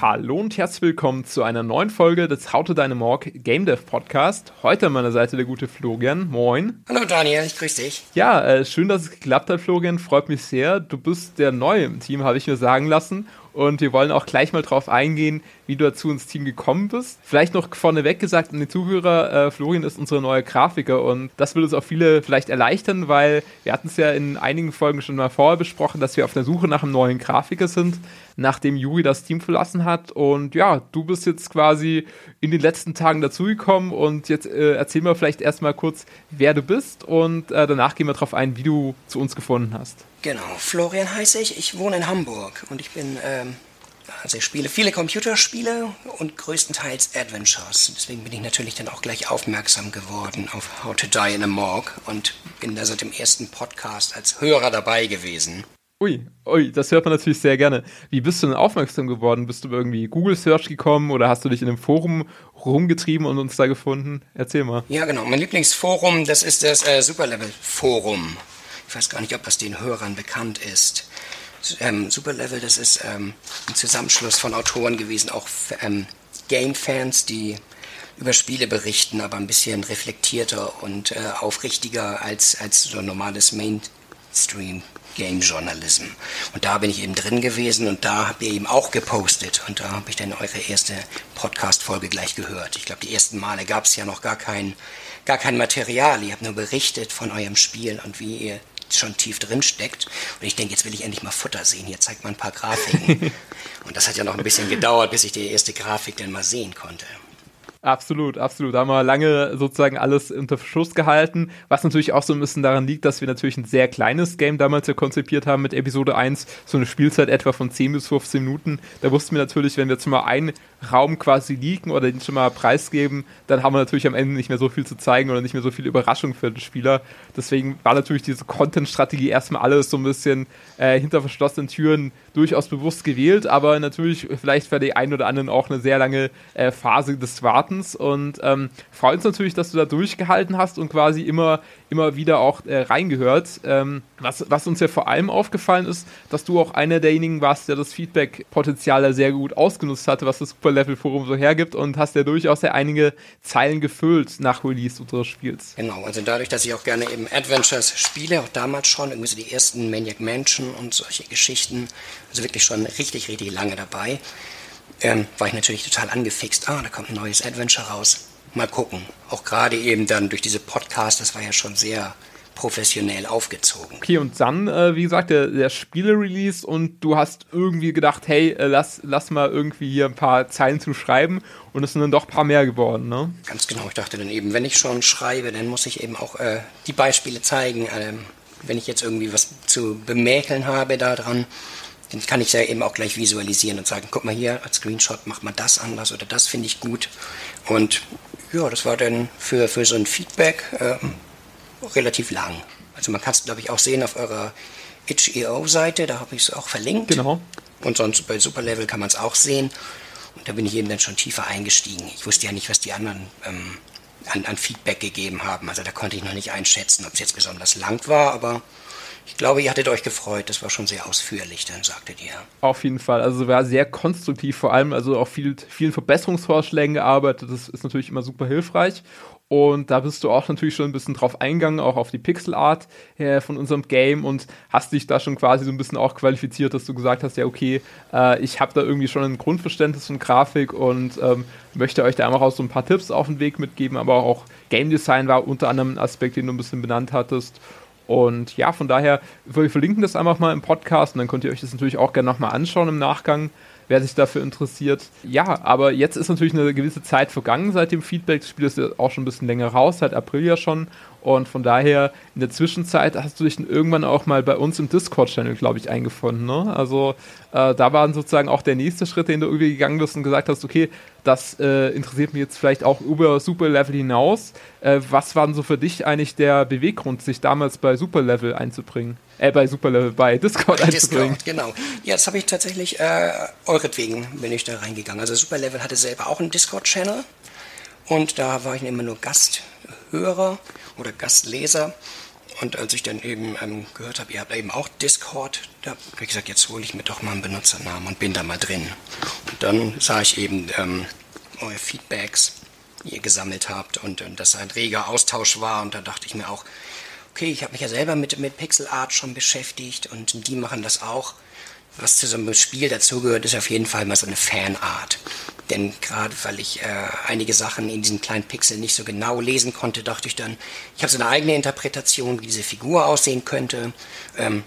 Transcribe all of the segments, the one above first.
Hallo und herzlich willkommen zu einer neuen Folge des How to Dynamorg Game Dev Podcast. Heute an meiner Seite der gute Florian. Moin. Hallo Daniel, ich grüße dich. Ja, äh, schön, dass es geklappt hat, Florian. Freut mich sehr. Du bist der Neue im Team, habe ich mir sagen lassen. Und wir wollen auch gleich mal drauf eingehen, wie du dazu ins Team gekommen bist. Vielleicht noch vorneweg gesagt an die Zuhörer, äh, Florian ist unsere neue Grafiker und das will uns auch viele vielleicht erleichtern, weil wir hatten es ja in einigen Folgen schon mal vorher besprochen, dass wir auf der Suche nach einem neuen Grafiker sind, nachdem Juri das Team verlassen hat. Und ja, du bist jetzt quasi in den letzten Tagen dazugekommen und jetzt äh, erzähl mal vielleicht erstmal kurz, wer du bist und äh, danach gehen wir darauf ein, wie du zu uns gefunden hast. Genau, Florian heiße ich. Ich wohne in Hamburg und ich bin, ähm, also ich spiele viele Computerspiele und größtenteils Adventures. Deswegen bin ich natürlich dann auch gleich aufmerksam geworden auf How to Die in a Morgue und bin da seit dem ersten Podcast als Hörer dabei gewesen. Ui, ui, das hört man natürlich sehr gerne. Wie bist du denn aufmerksam geworden? Bist du irgendwie Google Search gekommen oder hast du dich in einem Forum rumgetrieben und uns da gefunden? Erzähl mal. Ja, genau. Mein Lieblingsforum, das ist das äh, Superlevel Forum. Ich weiß gar nicht, ob das den Hörern bekannt ist. Ähm, Superlevel, das ist ähm, ein Zusammenschluss von Autoren gewesen, auch ähm, Game-Fans, die über Spiele berichten, aber ein bisschen reflektierter und äh, aufrichtiger als, als so normales Mainstream. Game Journalism. Und da bin ich eben drin gewesen und da habt ihr eben auch gepostet. Und da habe ich dann eure erste Podcast-Folge gleich gehört. Ich glaube, die ersten Male gab es ja noch gar kein, gar kein Material. Ihr habt nur berichtet von eurem Spiel und wie ihr schon tief drin steckt. Und ich denke, jetzt will ich endlich mal Futter sehen. Hier zeigt man ein paar Grafiken. und das hat ja noch ein bisschen gedauert, bis ich die erste Grafik dann mal sehen konnte. Absolut, absolut. Da haben wir lange sozusagen alles unter Verschluss gehalten, was natürlich auch so ein bisschen daran liegt, dass wir natürlich ein sehr kleines Game damals ja konzipiert haben mit Episode 1, so eine Spielzeit etwa von 10 bis 15 Minuten. Da wussten wir natürlich, wenn wir jetzt mal einen Raum quasi leaken oder den schon mal preisgeben, dann haben wir natürlich am Ende nicht mehr so viel zu zeigen oder nicht mehr so viel Überraschung für den Spieler. Deswegen war natürlich diese Content-Strategie erstmal alles so ein bisschen äh, hinter verschlossenen Türen durchaus bewusst gewählt, aber natürlich vielleicht für die einen oder anderen auch eine sehr lange äh, Phase des Wartens und ähm, freut uns natürlich, dass du da durchgehalten hast und quasi immer, immer wieder auch äh, reingehört. Ähm, was, was uns ja vor allem aufgefallen ist, dass du auch einer derjenigen warst, der das Feedback-Potenzial sehr gut ausgenutzt hatte, was das Superlevel-Forum so hergibt und hast ja durchaus ja einige Zeilen gefüllt nach Release unseres Spiels. Genau, also dadurch, dass ich auch gerne eben Adventures spiele, auch damals schon, irgendwie so die ersten Maniac Mansion und solche Geschichten, also wirklich schon richtig, richtig lange dabei, ähm, war ich natürlich total angefixt. Ah, da kommt ein neues Adventure raus. Mal gucken. Auch gerade eben dann durch diese Podcasts, das war ja schon sehr professionell aufgezogen. Okay, und dann, äh, wie gesagt, der, der Spiele-Release und du hast irgendwie gedacht, hey, äh, lass, lass mal irgendwie hier ein paar Zeilen zu schreiben und es sind dann doch ein paar mehr geworden, ne? Ganz genau, ich dachte dann eben, wenn ich schon schreibe, dann muss ich eben auch äh, die Beispiele zeigen. Ähm, wenn ich jetzt irgendwie was zu bemäkeln habe daran, dann kann ich ja eben auch gleich visualisieren und sagen, guck mal hier, als Screenshot macht man das anders oder das finde ich gut. Und ja, das war dann für, für so ein Feedback ähm, relativ lang. Also man kann es, glaube ich, auch sehen auf eurer itch.io-Seite, da habe ich es auch verlinkt. Genau. Und sonst bei Superlevel kann man es auch sehen. Und da bin ich eben dann schon tiefer eingestiegen. Ich wusste ja nicht, was die anderen ähm, an, an Feedback gegeben haben. Also da konnte ich noch nicht einschätzen, ob es jetzt besonders lang war, aber ich glaube, ihr hattet euch gefreut. Das war schon sehr ausführlich, dann sagtet ihr. Auf jeden Fall. Also war sehr konstruktiv, vor allem also auch viel, vielen Verbesserungsvorschlägen gearbeitet. Das ist natürlich immer super hilfreich. Und da bist du auch natürlich schon ein bisschen drauf eingegangen, auch auf die Pixelart äh, von unserem Game und hast dich da schon quasi so ein bisschen auch qualifiziert, dass du gesagt hast, ja, okay, äh, ich habe da irgendwie schon ein Grundverständnis von Grafik und ähm, möchte euch da einfach auch so ein paar Tipps auf den Weg mitgeben, aber auch Game Design war unter anderem ein Aspekt, den du ein bisschen benannt hattest. Und ja, von daher, wir verlinken das einfach mal im Podcast und dann könnt ihr euch das natürlich auch gerne nochmal anschauen im Nachgang wer sich dafür interessiert. Ja, aber jetzt ist natürlich eine gewisse Zeit vergangen seit dem Feedback. Das Spiel ist ja auch schon ein bisschen länger raus, seit April ja schon. Und von daher, in der Zwischenzeit hast du dich irgendwann auch mal bei uns im Discord-Channel, glaube ich, eingefunden. Ne? Also äh, da war sozusagen auch der nächste Schritt, den du irgendwie gegangen bist und gesagt hast, okay, das äh, interessiert mich jetzt vielleicht auch über Superlevel hinaus. Äh, was war denn so für dich eigentlich der Beweggrund, sich damals bei Superlevel einzubringen? Äh, bei Superlevel, bei Discord einzubringen? Discord, genau. Ja, das habe ich tatsächlich, äh, euretwegen bin ich da reingegangen. Also Superlevel hatte selber auch einen Discord-Channel und da war ich immer nur Gasthörer oder Gastleser. Und als ich dann eben ähm, gehört habe, ihr habt eben auch Discord, da habe ich gesagt, jetzt hole ich mir doch mal einen Benutzernamen und bin da mal drin. Und dann sah ich eben ähm, eure Feedbacks, die ihr gesammelt habt und, und dass ein reger Austausch war. Und da dachte ich mir auch, okay, ich habe mich ja selber mit, mit Pixel Art schon beschäftigt und die machen das auch. Was zu so einem Spiel dazugehört, ist auf jeden Fall mal so eine Fanart. Denn gerade weil ich äh, einige Sachen in diesen kleinen Pixeln nicht so genau lesen konnte, dachte ich dann, ich habe so eine eigene Interpretation, wie diese Figur aussehen könnte. Ähm,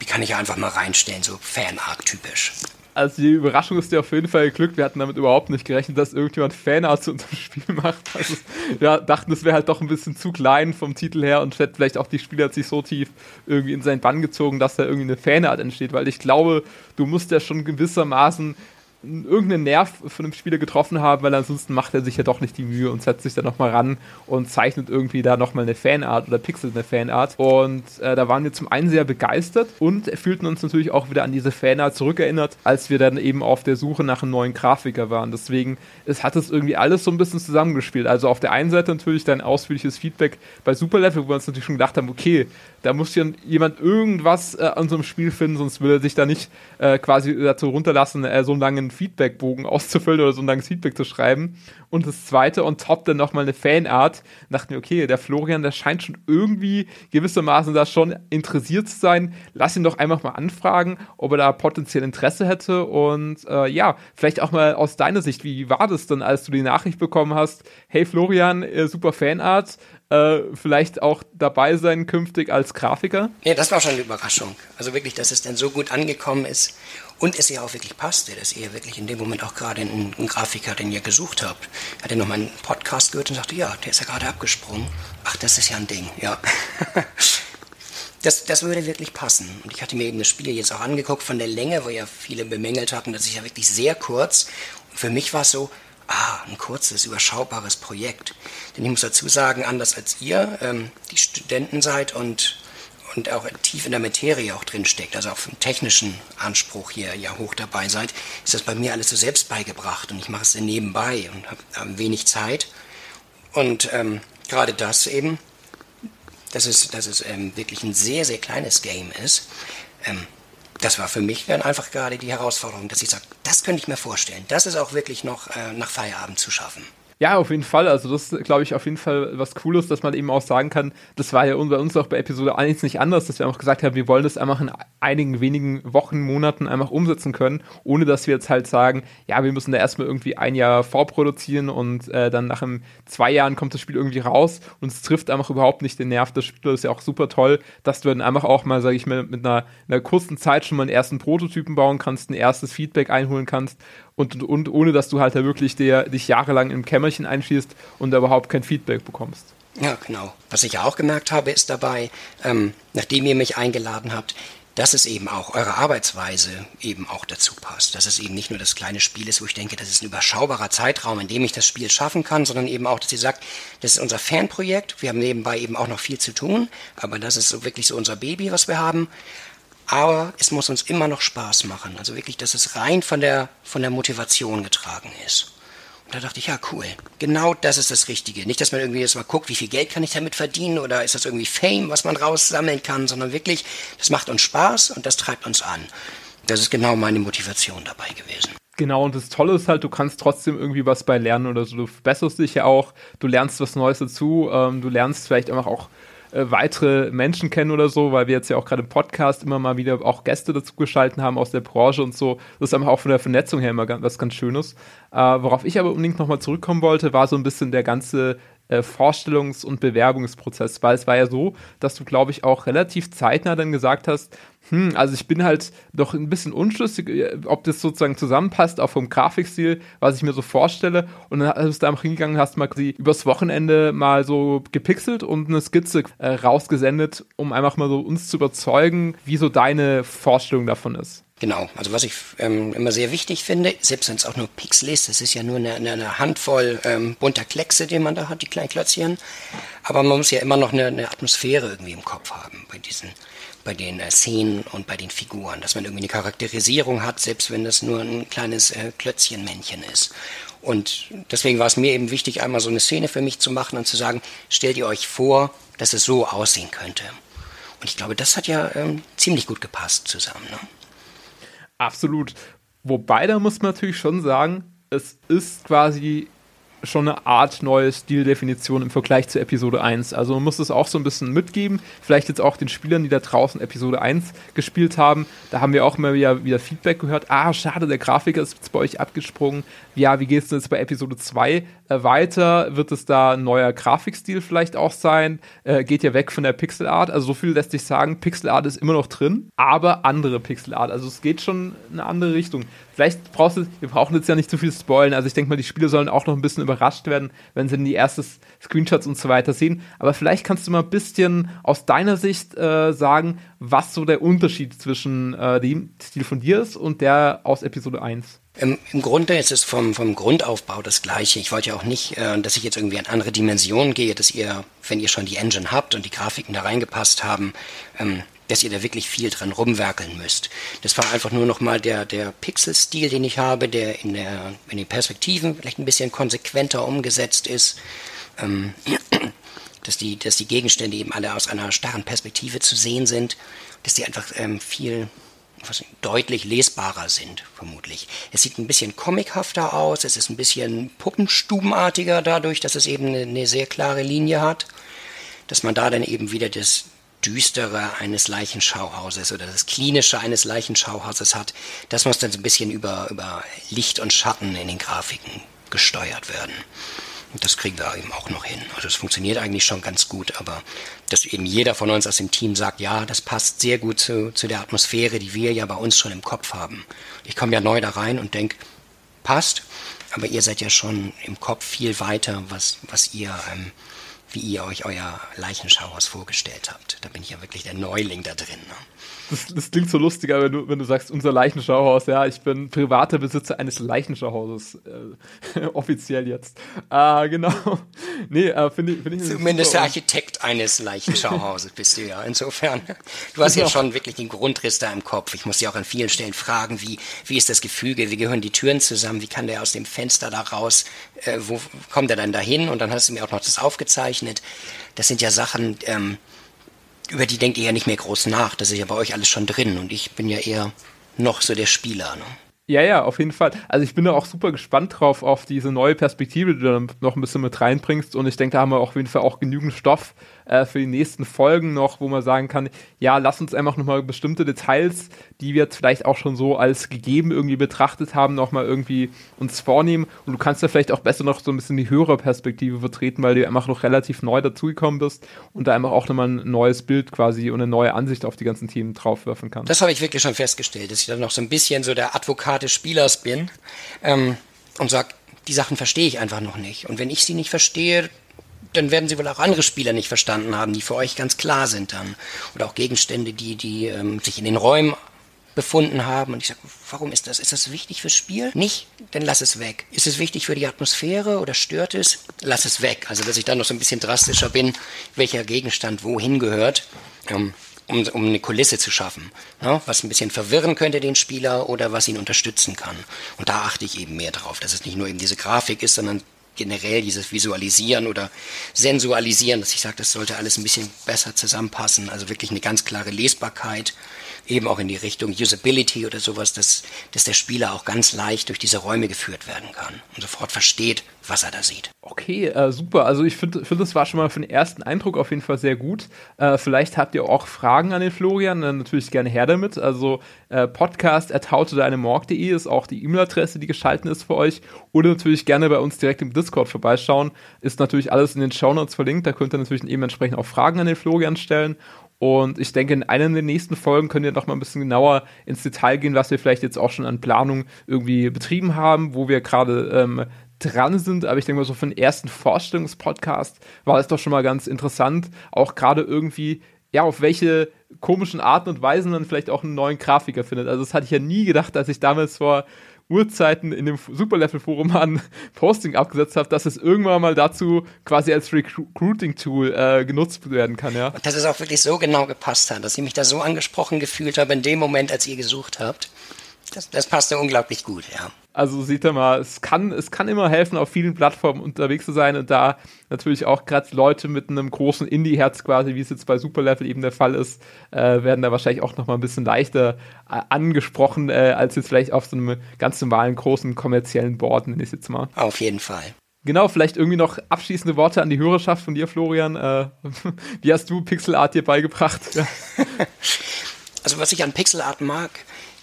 die kann ich einfach mal reinstellen, so Fanart-typisch. Also die Überraschung ist dir auf jeden Fall geglückt. Wir hatten damit überhaupt nicht gerechnet, dass irgendjemand Fanart zu unserem Spiel macht. Also wir dachten, es wäre halt doch ein bisschen zu klein vom Titel her und vielleicht auch die Spieler hat sich so tief irgendwie in seinen Bann gezogen, dass da irgendwie eine Fanart entsteht. Weil ich glaube, du musst ja schon gewissermaßen irgendeinen Nerv von dem Spieler getroffen haben, weil ansonsten macht er sich ja doch nicht die Mühe und setzt sich da nochmal ran und zeichnet irgendwie da nochmal eine Fanart oder pixelt eine Fanart. Und äh, da waren wir zum einen sehr begeistert und fühlten uns natürlich auch wieder an diese Fanart zurückerinnert, als wir dann eben auf der Suche nach einem neuen Grafiker waren. Deswegen es hat es irgendwie alles so ein bisschen zusammengespielt. Also auf der einen Seite natürlich dein ausführliches Feedback bei Superlevel, wo wir uns natürlich schon gedacht haben, okay, da muss ja jemand irgendwas äh, an so einem Spiel finden, sonst würde er sich da nicht äh, quasi dazu runterlassen, äh, so einen langen Feedbackbogen auszufüllen oder so ein langes Feedback zu schreiben. Und das zweite on top dann nochmal eine Fanart. Dachten wir, okay, der Florian, der scheint schon irgendwie gewissermaßen da schon interessiert zu sein. Lass ihn doch einfach mal anfragen, ob er da potenziell Interesse hätte. Und äh, ja, vielleicht auch mal aus deiner Sicht, wie war das denn, als du die Nachricht bekommen hast, hey Florian, äh, super Fanart, äh, vielleicht auch dabei sein künftig als Grafiker? Ja, das war schon eine Überraschung. Also wirklich, dass es dann so gut angekommen ist und es ja auch wirklich passte, dass ihr wirklich in dem Moment auch gerade einen, einen Grafiker, den ihr gesucht habt. Hat er noch meinen Podcast gehört und sagte, ja, der ist ja gerade abgesprungen. Ach, das ist ja ein Ding, ja. Das, das würde wirklich passen. Und ich hatte mir eben das Spiel jetzt auch angeguckt von der Länge, wo ja viele bemängelt hatten, das ist ja wirklich sehr kurz. Und für mich war es so, ah, ein kurzes, überschaubares Projekt. Denn ich muss dazu sagen, anders als ihr, ähm, die Studenten seid und, und auch tief in der Materie auch drin steckt, also auf dem technischen Anspruch hier ja hoch dabei seid, ist das bei mir alles so selbst beigebracht und ich mache es nebenbei und habe hab wenig Zeit. Und ähm, gerade das eben, dass es, dass es ähm, wirklich ein sehr, sehr kleines Game ist, ähm, das war für mich dann einfach gerade die Herausforderung, dass ich sage, das könnte ich mir vorstellen. Das ist auch wirklich noch äh, nach Feierabend zu schaffen. Ja, auf jeden Fall. Also das ist, glaube ich, auf jeden Fall was Cooles, dass man eben auch sagen kann, das war ja bei uns auch bei Episode 1 nicht anders, dass wir einfach gesagt haben, wir wollen das einfach in einigen wenigen Wochen, Monaten einfach umsetzen können, ohne dass wir jetzt halt sagen, ja, wir müssen da erstmal irgendwie ein Jahr vorproduzieren und äh, dann nach einem zwei Jahren kommt das Spiel irgendwie raus und es trifft einfach überhaupt nicht den Nerv. Das ist ja auch super toll, dass du dann einfach auch mal, sage ich mal, mit einer, einer kurzen Zeit schon mal einen ersten Prototypen bauen kannst, ein erstes Feedback einholen kannst und, und ohne dass du halt da wirklich der, dich jahrelang im Kämmerchen einschießt und da überhaupt kein Feedback bekommst. Ja, genau. Was ich auch gemerkt habe, ist dabei, ähm, nachdem ihr mich eingeladen habt, dass es eben auch eure Arbeitsweise eben auch dazu passt. Dass es eben nicht nur das kleine Spiel ist, wo ich denke, das ist ein überschaubarer Zeitraum, in dem ich das Spiel schaffen kann, sondern eben auch, dass ihr sagt, das ist unser Fanprojekt. Wir haben nebenbei eben auch noch viel zu tun, aber das ist so wirklich so unser Baby, was wir haben aber es muss uns immer noch Spaß machen. Also wirklich, dass es rein von der, von der Motivation getragen ist. Und da dachte ich, ja, cool. Genau das ist das Richtige. Nicht, dass man irgendwie jetzt mal guckt, wie viel Geld kann ich damit verdienen oder ist das irgendwie Fame, was man raussammeln kann, sondern wirklich, das macht uns Spaß und das treibt uns an. Das ist genau meine Motivation dabei gewesen. Genau, und das Tolle ist halt, du kannst trotzdem irgendwie was bei lernen oder so. Du verbesserst dich ja auch, du lernst was Neues dazu, ähm, du lernst vielleicht einfach auch äh, weitere Menschen kennen oder so, weil wir jetzt ja auch gerade im Podcast immer mal wieder auch Gäste dazu geschalten haben aus der Branche und so. Das ist einfach auch von der Vernetzung her immer was ganz Schönes. Äh, worauf ich aber unbedingt nochmal zurückkommen wollte, war so ein bisschen der ganze äh, Vorstellungs- und Bewerbungsprozess, weil es war ja so, dass du, glaube ich, auch relativ zeitnah dann gesagt hast, hm, also ich bin halt doch ein bisschen unschlüssig, äh, ob das sozusagen zusammenpasst, auch vom Grafikstil, was ich mir so vorstelle. Und dann bist du einfach hingegangen, hast mal quasi übers Wochenende mal so gepixelt und eine Skizze äh, rausgesendet, um einfach mal so uns zu überzeugen, wie so deine Vorstellung davon ist. Genau, also was ich ähm, immer sehr wichtig finde, selbst wenn es auch nur Pixel ist, das ist ja nur eine, eine Handvoll ähm, bunter Kleckse, die man da hat, die kleinen Klötzchen. Aber man muss ja immer noch eine, eine Atmosphäre irgendwie im Kopf haben bei diesen, bei den äh, Szenen und bei den Figuren, dass man irgendwie eine Charakterisierung hat, selbst wenn das nur ein kleines äh, Klötzchenmännchen ist. Und deswegen war es mir eben wichtig, einmal so eine Szene für mich zu machen und zu sagen, stellt ihr euch vor, dass es so aussehen könnte. Und ich glaube, das hat ja ähm, ziemlich gut gepasst zusammen. Ne? Absolut. Wobei, da muss man natürlich schon sagen, es ist quasi schon eine Art neue Stildefinition im Vergleich zu Episode 1. Also man muss es auch so ein bisschen mitgeben. Vielleicht jetzt auch den Spielern, die da draußen Episode 1 gespielt haben. Da haben wir auch immer wieder, wieder Feedback gehört. Ah, schade, der Grafiker ist jetzt bei euch abgesprungen. Ja, wie geht es denn jetzt bei Episode 2 äh, weiter? Wird es da ein neuer Grafikstil vielleicht auch sein? Äh, geht ja weg von der Pixelart. Also so viel lässt sich sagen, Pixelart ist immer noch drin, aber andere Pixelart. Also es geht schon in eine andere Richtung. Vielleicht brauchst du, wir brauchen jetzt ja nicht zu viel spoilen. Also ich denke mal, die Spieler sollen auch noch ein bisschen überrascht werden, wenn sie dann die ersten Screenshots und so weiter sehen. Aber vielleicht kannst du mal ein bisschen aus deiner Sicht äh, sagen, was so der Unterschied zwischen äh, dem Stil von dir ist und der aus Episode 1. Im, Im, Grunde ist es vom, vom Grundaufbau das Gleiche. Ich wollte ja auch nicht, äh, dass ich jetzt irgendwie in andere Dimensionen gehe, dass ihr, wenn ihr schon die Engine habt und die Grafiken da reingepasst haben, ähm, dass ihr da wirklich viel dran rumwerkeln müsst. Das war einfach nur nochmal der, der Pixel-Stil, den ich habe, der in, der in den Perspektiven vielleicht ein bisschen konsequenter umgesetzt ist. Ähm, dass, die, dass die Gegenstände eben alle aus einer starren Perspektive zu sehen sind, dass die einfach ähm, viel deutlich lesbarer sind, vermutlich. Es sieht ein bisschen comichafter aus, es ist ein bisschen puppenstubenartiger dadurch, dass es eben eine, sehr klare Linie hat, dass man da dann eben wieder das, Düstere eines Leichenschauhauses oder das Klinische eines Leichenschauhauses hat, das muss dann so ein bisschen über, über Licht und Schatten in den Grafiken gesteuert werden. Und das kriegen wir eben auch noch hin. Also es funktioniert eigentlich schon ganz gut, aber dass eben jeder von uns aus dem Team sagt, ja, das passt sehr gut zu, zu der Atmosphäre, die wir ja bei uns schon im Kopf haben. Ich komme ja neu da rein und denke, passt, aber ihr seid ja schon im Kopf viel weiter, was, was ihr ähm, wie ihr euch euer Leichenschauhaus vorgestellt habt. Da bin ich ja wirklich der Neuling da drin. Ne? Das, das, klingt so lustiger, wenn du, wenn du sagst, unser Leichenschauhaus. Ja, ich bin privater Besitzer eines Leichenschauhauses. Äh, offiziell jetzt. Äh, genau. Nee, äh, finde ich, find ich Zumindest der Architekt eines Leichenschauhauses bist du ja. Insofern. Du hast genau. ja schon wirklich den Grundriss da im Kopf. Ich muss dich auch an vielen Stellen fragen, wie, wie ist das Gefüge? Wie gehören die Türen zusammen? Wie kann der aus dem Fenster da raus? Äh, wo kommt er dann dahin? Und dann hast du mir auch noch das aufgezeichnet. Das sind ja Sachen, ähm, über die denkt ihr ja nicht mehr groß nach. Das ist ja bei euch alles schon drin und ich bin ja eher noch so der Spieler. Ne? Ja, ja, auf jeden Fall. Also ich bin da auch super gespannt drauf, auf diese neue Perspektive, die du dann noch ein bisschen mit reinbringst. Und ich denke, da haben wir auf jeden Fall auch genügend Stoff äh, für die nächsten Folgen noch, wo man sagen kann, ja, lass uns einfach nochmal bestimmte Details, die wir jetzt vielleicht auch schon so als gegeben irgendwie betrachtet haben, nochmal irgendwie uns vornehmen. Und du kannst da vielleicht auch besser noch so ein bisschen die höhere Perspektive vertreten, weil du einfach noch relativ neu dazugekommen bist und da einfach auch nochmal ein neues Bild quasi und eine neue Ansicht auf die ganzen Themen draufwerfen kannst. Das habe ich wirklich schon festgestellt, dass ich dann noch so ein bisschen so der Advokat des Spielers bin ähm, und sage, die Sachen verstehe ich einfach noch nicht. Und wenn ich sie nicht verstehe, dann werden sie wohl auch andere Spieler nicht verstanden haben, die für euch ganz klar sind dann. Oder auch Gegenstände, die, die ähm, sich in den Räumen befunden haben. Und ich sage, warum ist das? Ist das wichtig fürs Spiel? Nicht? Dann lass es weg. Ist es wichtig für die Atmosphäre oder stört es? Lass es weg. Also, dass ich dann noch so ein bisschen drastischer bin, welcher Gegenstand wohin gehört. Ähm, um, um eine Kulisse zu schaffen, ne? was ein bisschen verwirren könnte den Spieler oder was ihn unterstützen kann. Und da achte ich eben mehr drauf, dass es nicht nur eben diese Grafik ist, sondern generell dieses Visualisieren oder Sensualisieren, dass ich sage, das sollte alles ein bisschen besser zusammenpassen. Also wirklich eine ganz klare Lesbarkeit, eben auch in die Richtung Usability oder sowas, dass, dass der Spieler auch ganz leicht durch diese Räume geführt werden kann und sofort versteht, was er da sieht. Okay, äh, super. Also ich finde, find, das war schon mal für den ersten Eindruck auf jeden Fall sehr gut. Äh, vielleicht habt ihr auch Fragen an den Florian, dann natürlich gerne her damit. Also äh, podcast.hautodeinemorg.de ist auch die E-Mail-Adresse, die geschalten ist für euch. Oder natürlich gerne bei uns direkt im Discord vorbeischauen. Ist natürlich alles in den Shownotes verlinkt. Da könnt ihr natürlich eben entsprechend auch Fragen an den Florian stellen. Und ich denke, in einer der nächsten Folgen könnt ihr noch mal ein bisschen genauer ins Detail gehen, was wir vielleicht jetzt auch schon an Planung irgendwie betrieben haben, wo wir gerade ähm, dran sind. Aber ich denke mal, so für den ersten Vorstellungspodcast war es doch schon mal ganz interessant, auch gerade irgendwie, ja, auf welche komischen Arten und Weisen man vielleicht auch einen neuen Grafiker findet. Also das hatte ich ja nie gedacht, als ich damals vor Urzeiten in dem Superlevel-Forum ein Posting abgesetzt habe, dass es irgendwann mal dazu quasi als Recruiting-Tool äh, genutzt werden kann, ja. Und dass es auch wirklich so genau gepasst hat, dass ich mich da so angesprochen gefühlt habe in dem Moment, als ihr gesucht habt. Das, das passte unglaublich gut, ja. Also seht ihr mal, es kann, es kann immer helfen, auf vielen Plattformen unterwegs zu sein und da natürlich auch gerade Leute mit einem großen Indie-Herz quasi, wie es jetzt bei Superlevel eben der Fall ist, äh, werden da wahrscheinlich auch noch mal ein bisschen leichter äh, angesprochen, äh, als jetzt vielleicht auf so einem ganz normalen, großen kommerziellen Board, nenne ich es jetzt mal. Auf jeden Fall. Genau, vielleicht irgendwie noch abschließende Worte an die Hörerschaft von dir, Florian. Äh, wie hast du Pixel Art dir beigebracht? also was ich an Pixel Art mag,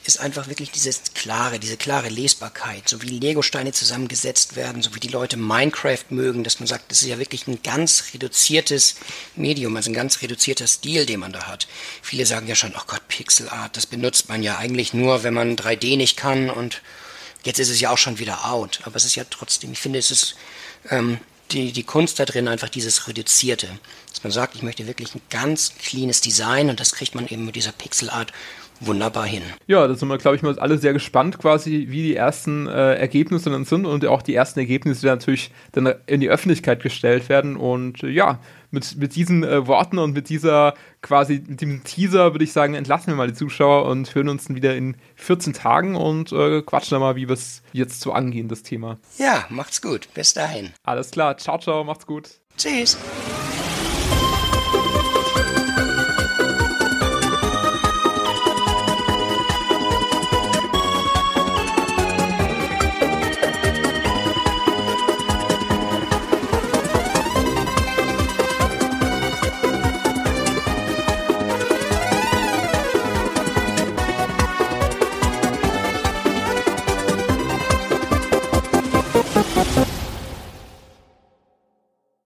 ist einfach wirklich dieses klare, diese klare Lesbarkeit, so wie Lego-Steine zusammengesetzt werden, so wie die Leute Minecraft mögen, dass man sagt, das ist ja wirklich ein ganz reduziertes Medium, also ein ganz reduzierter Stil, den man da hat. Viele sagen ja schon, oh Gott, Pixel Art, das benutzt man ja eigentlich nur, wenn man 3D nicht kann und jetzt ist es ja auch schon wieder out. Aber es ist ja trotzdem, ich finde, es ist ähm, die, die Kunst da drin einfach dieses Reduzierte. Dass man sagt, ich möchte wirklich ein ganz cleanes Design und das kriegt man eben mit dieser Pixel Art wunderbar hin. Ja, da sind wir, glaube ich, mal alle sehr gespannt, quasi, wie die ersten äh, Ergebnisse dann sind und auch die ersten Ergebnisse, die natürlich dann in die Öffentlichkeit gestellt werden. Und äh, ja, mit, mit diesen äh, Worten und mit dieser quasi, mit dem Teaser würde ich sagen, entlassen wir mal die Zuschauer und hören uns dann wieder in 14 Tagen und äh, quatschen dann mal, wie wir es jetzt so angehen, das Thema. Ja, macht's gut. Bis dahin. Alles klar. Ciao, ciao. Macht's gut. Tschüss.